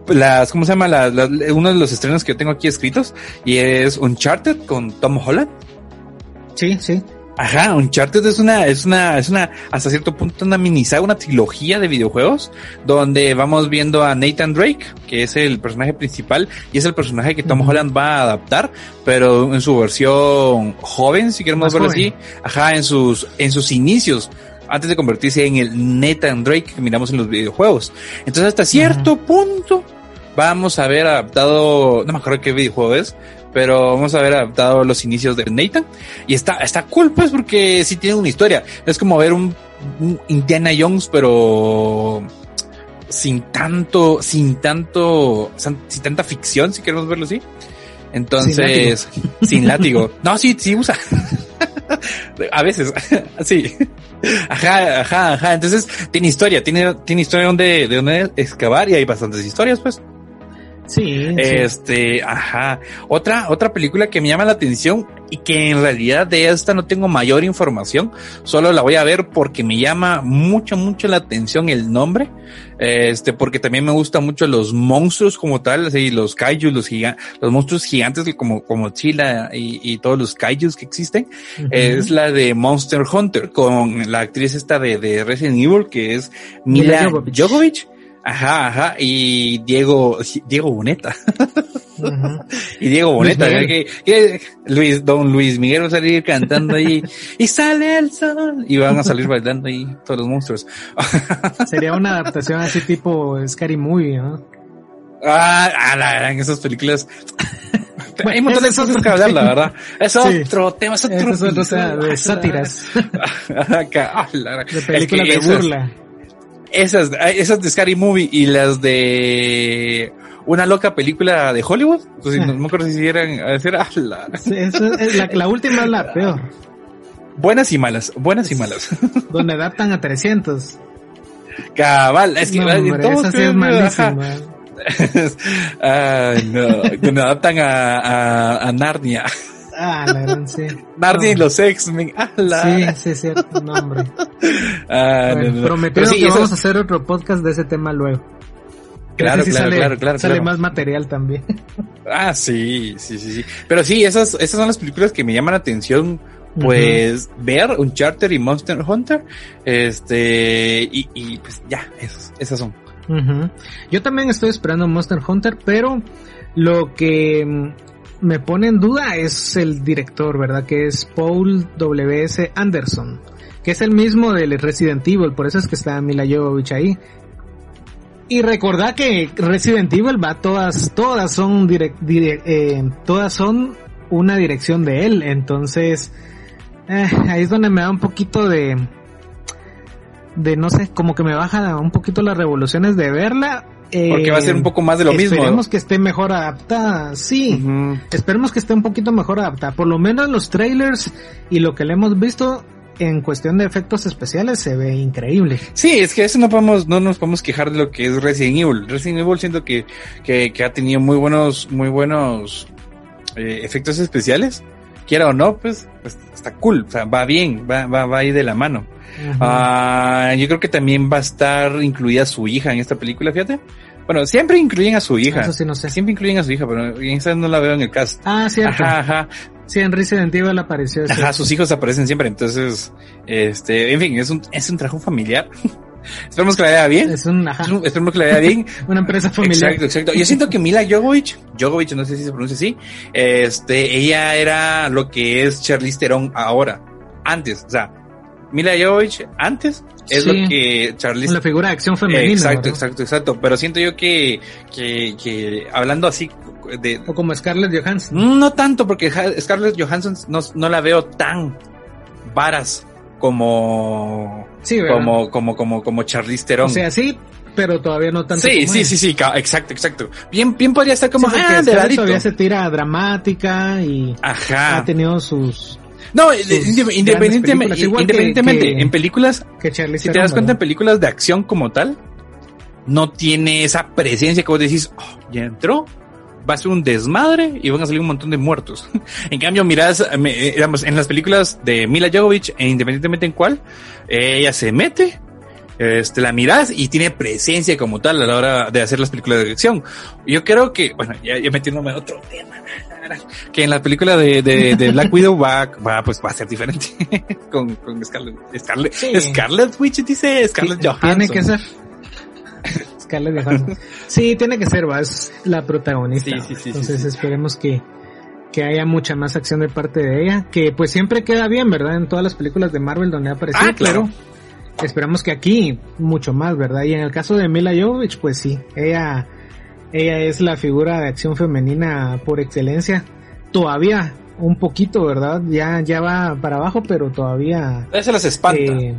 las, ¿cómo se llama? Las- las- uno de los estrenos que yo tengo aquí escritos y es Uncharted con Tom Holland. Sí, sí. Ajá, Uncharted es una, es una, es una, hasta cierto punto una mini saga, una trilogía de videojuegos, donde vamos viendo a Nathan Drake, que es el personaje principal, y es el personaje que Tom Holland va a adaptar, pero en su versión joven, si queremos verlo así, ajá, en sus, en sus inicios, antes de convertirse en el Nathan Drake que miramos en los videojuegos. Entonces hasta cierto punto, vamos a ver adaptado, no me acuerdo qué videojuego es, pero vamos a ver adaptado los inicios de Nathan. Y está, está cool, pues, porque sí tiene una historia. Es como ver un, Indiana Jones, pero sin tanto, sin tanto, sin tanta ficción, si queremos verlo así. Entonces, sin látigo. *laughs* no, sí, sí usa. *laughs* a veces, *laughs* sí. Ajá, ajá, ajá. Entonces, tiene historia, tiene, tiene historia donde, de donde excavar y hay bastantes historias, pues. Sí. Este, ajá. Otra, otra película que me llama la atención y que en realidad de esta no tengo mayor información, solo la voy a ver porque me llama mucho, mucho la atención el nombre. Este, porque también me gustan mucho los monstruos como tal, así, los kaijus, los los monstruos gigantes como, como Chila y, y todos los kaijus que existen. Es la de Monster Hunter con la actriz esta de, de Resident Evil que es Mila, Jovovich Ajá, ajá, y Diego, Diego Boneta. *laughs* y Diego Boneta, que, que, Luis, don Luis Miguel va a salir cantando ahí, *laughs* y sale el sol, y van a salir bailando ahí todos los monstruos. *laughs* Sería una adaptación así tipo Scary Movie, ¿no? Ah, a la en esas películas. Hay un montón de cosas que hablar, la verdad. Es otro tema, es otro. Es otro, o sea, de sátiras. Ah, de películas de burla esas, esas de Scary Movie y las de una loca película de Hollywood. Pues, no, me acuerdo si eran a decir, ah, la... la, última es la peor. Buenas y malas, buenas y malas. *laughs* Donde adaptan a 300. Cabal, es que no, hombre, esa sí es malísima. *laughs* Ay, no, donde adaptan a, a, a Narnia. Ah, la gran sí. Narnia y los X-Men. Ah, *laughs* Sí, sí, cierto, no, hombre. Ah, Prometido que vamos a hacer otro podcast de ese tema luego. Claro, claro, sale, claro, claro, Sale más material también. Ah, sí, sí, sí, sí. Pero sí, esas, esas son las películas que me llaman la atención. Pues ver un Charter y Monster Hunter. Este, y, y pues ya, esas, esas son. Yo también estoy esperando Monster Hunter, pero lo que me pone en duda es el director, ¿verdad? Que es Paul W.S. Anderson, que es el mismo del Resident Evil, por eso es que está Mila Jovovich ahí. Y recordad que Resident Evil va todas, todas son direct, eh, todas son una dirección de él, entonces eh, ahí es donde me da un poquito de, de no sé, como que me baja un poquito las revoluciones de verla, porque va a ser un poco más de lo mismo. Esperemos que esté mejor adaptada, sí. Esperemos que esté un poquito mejor adaptada. Por lo menos los trailers y lo que le hemos visto en cuestión de efectos especiales se ve increíble. Sí, es que eso no podemos, no nos podemos quejar de lo que es Resident Evil. Resident Evil siento que, que, que ha tenido muy buenos, muy buenos eh, efectos especiales. Quiera o no, pues, pues, está cool, o sea, va bien, va, va, va ahí de la mano. Ah, yo creo que también va a estar incluida su hija en esta película, fíjate. Bueno, siempre incluyen a su hija. Eso sí, no sé. Siempre incluyen a su hija, pero en esa no la veo en el cast. Ah, cierto. Ajá, ajá. Sí, en Resident Evil apareció. Ajá, sus hijos aparecen siempre, entonces, este, en fin, es un, es un trabajo familiar. *laughs* Esperemos que la vea bien. Es un, ajá. Esperemos que la vea bien. *laughs* Una empresa familiar. Exacto, exacto. Yo siento que Mila Jovovich, Jovovich, no sé si se pronuncia así, este, ella era lo que es Charlize Theron ahora, antes, o sea, Mila Jovovich antes es lo que Charlize... La figura de acción femenina. Exacto, exacto, exacto. Pero siento yo que, que, que hablando así de... O como Scarlett Johansson. No tanto, porque Scarlett Johansson no, no la veo tan varas como... Sí, como, como, como, como Charlize Theron. O sea, sí, pero todavía no tanto. Sí, sí, sí, sí, exacto, exacto. Bien, bien podría estar como, ah, de todavía se tira dramática y Ajá. ha tenido sus, no, independientemente, independientemente en películas, si te das cuenta en películas de acción como tal, no tiene esa presencia que vos decís, oh, ya entró, va a ser un desmadre y van a salir un montón de muertos. *laughs* en cambio, mirás, digamos, en las películas de Mila Jovovich, e independientemente en cuál, ella se mete, este, la miras y tiene presencia como tal a la hora de hacer las películas de acción. Yo creo que, bueno, ya, ya metiéndome en otro tema, que en la película de, de, de Black Widow va, va, pues va a ser diferente *laughs* con, con Scarlett, Scarlett, Sí. Scarlett Witch dice Scarlett Johansson. Tiene que ser. Scarlett Johansson. *laughs* Sí, tiene que ser, va, es la protagonista. Sí, sí, sí, Entonces esperemos que, que haya mucha más acción de parte de ella, que pues siempre queda bien, ¿verdad? En todas las películas de Marvel donde ha aparecido. Ah, claro. pero Esperamos que aquí mucho más, ¿verdad? Y en el caso de Mila Jovovich, pues sí, ella, ella es la figura de acción femenina por excelencia. Todavía un poquito, ¿verdad? Ya, ya va para abajo, pero todavía Ella se las espanta. eh,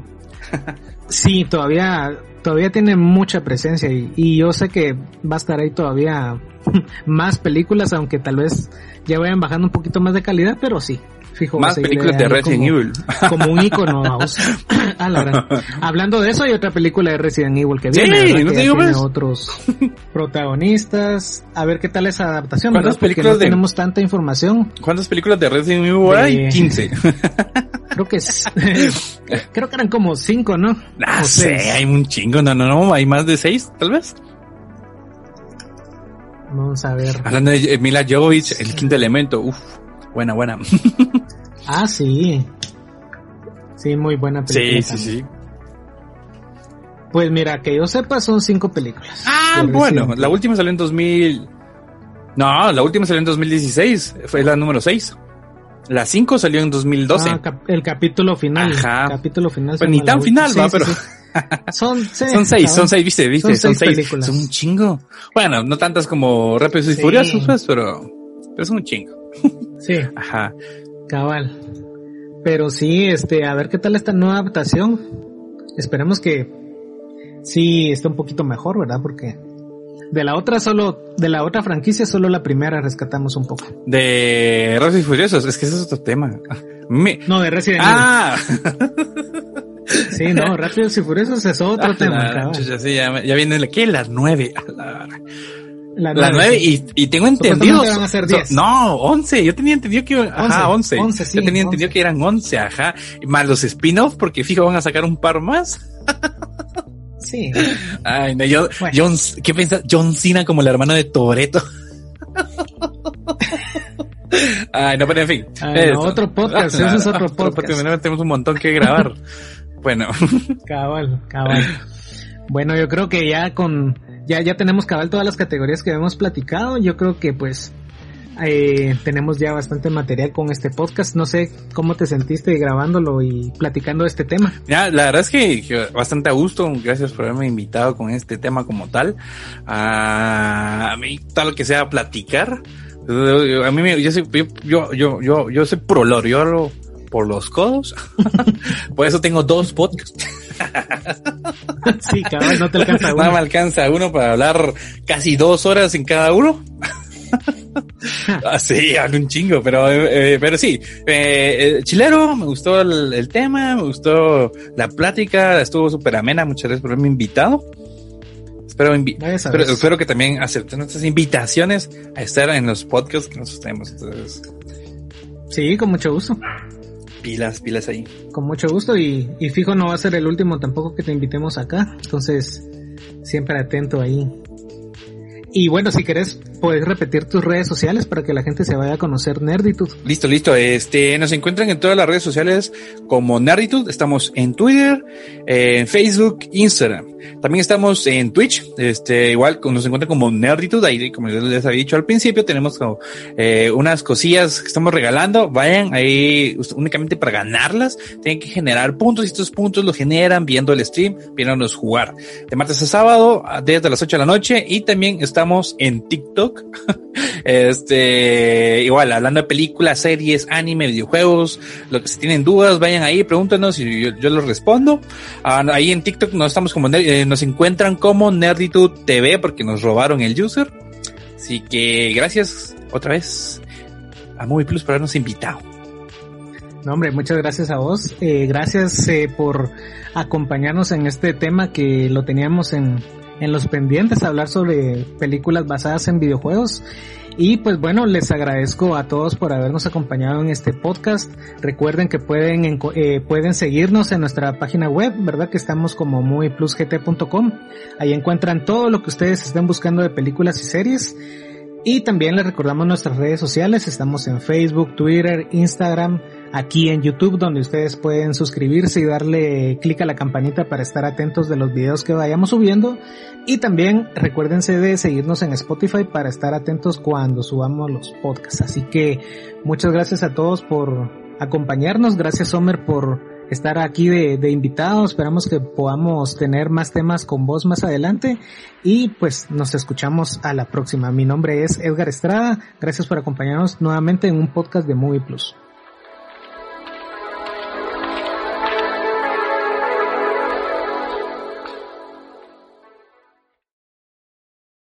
sí, todavía, todavía tiene mucha presencia y, y yo sé que va a estar ahí todavía *laughs* más películas, aunque tal vez ya vayan bajando un poquito más de calidad, pero sí. Fijo, Más películas de Resident como- Evil. *laughs* Como un icono, vamos. *laughs* A la gran. Hablando de eso, hay otra película de Resident Evil que Sí, viene, ¿verdad? no que digo tiene otros protagonistas. A ver qué tal esa adaptación, ¿Cuántas ¿verdad? Películas no de- tenemos tanta información. ¿Cuántas películas de Resident Evil hay? De- 15. Creo que es, *laughs* creo que eran como cinco, ¿no? Ah, O sé, seis. hay un chingo. No, no, no, hay más de 6, tal vez. Vamos a ver. Hablando de Mila Jovovich, el quinto elemento. Uf, buena, buena. *laughs* Ah, sí. Sí, muy buena película. Sí, sí, también. sí. Pues mira, que yo sepa son cinco películas. Ah, bueno, la última salió en 2000. No, la última salió en 2016. Fue la número 6. La 5 salió en 2012. Ah, cap- el capítulo final. Ajá. Capítulo final. Pues ni tan final, Sí, va, sí, pero- *laughs* sí. Son, son 6, cabrón. son 6, viste, viste, Son son seis 6. películas. Son un chingo. Bueno, no tantas como Rápidos y. Furiosos, pues, pero, pero son un chingo. Sí, *laughs* Ajá. cabal. Pero sí, este, a ver qué tal esta nueva adaptación. Esperemos que sí esté un poquito mejor, ¿verdad? Porque de la otra solo, de la otra franquicia solo la primera rescatamos un poco. De Rápidos y Furiosos, es que ese es otro tema. Me- No, de Resident Evil. Ah, *laughs* Sí, no, Rápidos y Furiosos es otro tema, Ah, cabal. chucha, sí, ya, ya viene la, ¿qué? La 9. La, La la 9 y, y tengo entendido. Supuestamente van a ser so- 10. no, 11. Yo tenía entendido que iban, ajá, 11. 11, 11, sí, Yo tenía 11. entendido que eran 11, ajá. Más los spin-off, porque fijo, van a sacar un par más. *laughs* Sí. Ay, no, yo, Bueno. John, ¿qué piensas? John Cena como el hermano de Toreto. Ay, no, pero en fin. Eso. no, otro podcast, ese es otro podcast. tenemos un montón que grabar. bueno, Cabal, cabal. Bueno, yo creo que ya con, ya, ya tenemos cabal todas las categorías que hemos platicado. Yo creo que pues eh, tenemos ya bastante material con este podcast. No sé cómo te sentiste grabándolo y platicando de este tema. ya, la verdad es que, que bastante a gusto. Gracias por haberme invitado con este tema como tal. A mí, tal que sea platicar. A mí me, yo soy, yo, yo, yo, yo, soy prolor, yo hablo por los codos. *laughs* por eso tengo dos podcasts. sí, cabal, no te alcanza *laughs* Nada me uno. alcanza uno para hablar casi dos horas en cada uno. *laughs* Ah, sí, hablo un chingo, pero, eh, pero sí, eh, eh, chilero, me gustó el, el tema, me gustó la plática, estuvo súper amena, muchas gracias por haberme invitado. Espero, invi- espero que también acepten nuestras invitaciones a estar en los podcasts que nosotros tenemos. Entonces, Sí, con mucho gusto. pilas, pilas ahí. Con mucho gusto y, y fijo no va a ser el último tampoco que te invitemos acá. Entonces, siempre atento ahí. Y bueno, si querés, puedes repetir tus redes sociales para que la gente se vaya a conocer Nerditud. Listo, listo. Este, nos encuentran en todas las redes sociales como Nerditud. Estamos en Twitter, en Facebook, Instagram. También estamos en Twitch. Este, igual nos encuentran como Nerditud. Ahí, como les había dicho al principio, tenemos como, eh, unas cosillas que estamos regalando. Vayan ahí únicamente para ganarlas. Tienen que generar puntos y estos puntos los generan viendo el stream, viéndonos jugar. De martes a sábado, desde las 8 de la noche. Y también estamos en TikTok. *laughs* Este, igual, hablando de películas, series, anime, videojuegos, lo que si tienen dudas, vayan ahí, pregúntanos y yo, yo los respondo. Ah, ahí en TikTok nos estamos como, ner- eh, nos encuentran como Nerditude TV porque nos robaron el user. Así que gracias otra vez a Movie Plus por habernos invitado. No, hombre, muchas gracias a vos. Eh, gracias eh, por acompañarnos en este tema que lo teníamos en, en los pendientes, hablar sobre películas basadas en videojuegos. Y pues bueno, les agradezco a todos por habernos acompañado en este podcast. Recuerden que pueden, eh, pueden seguirnos en nuestra página web, ¿verdad? Que estamos como movieplusgt.com. Ahí encuentran todo lo que ustedes estén buscando de películas y series. Y también les recordamos nuestras redes sociales, estamos en Facebook, Twitter, Instagram, aquí en YouTube donde ustedes pueden suscribirse y darle clic a la campanita para estar atentos de los videos que vayamos subiendo. Y también recuérdense de seguirnos en Spotify para estar atentos cuando subamos los podcasts. Así que muchas gracias a todos por acompañarnos, gracias Homer por estar aquí de, de invitado. Esperamos que podamos tener más temas con vos más adelante y pues nos escuchamos a la próxima. Mi nombre es Edgar Estrada. Gracias por acompañarnos nuevamente en un podcast de Movie Plus.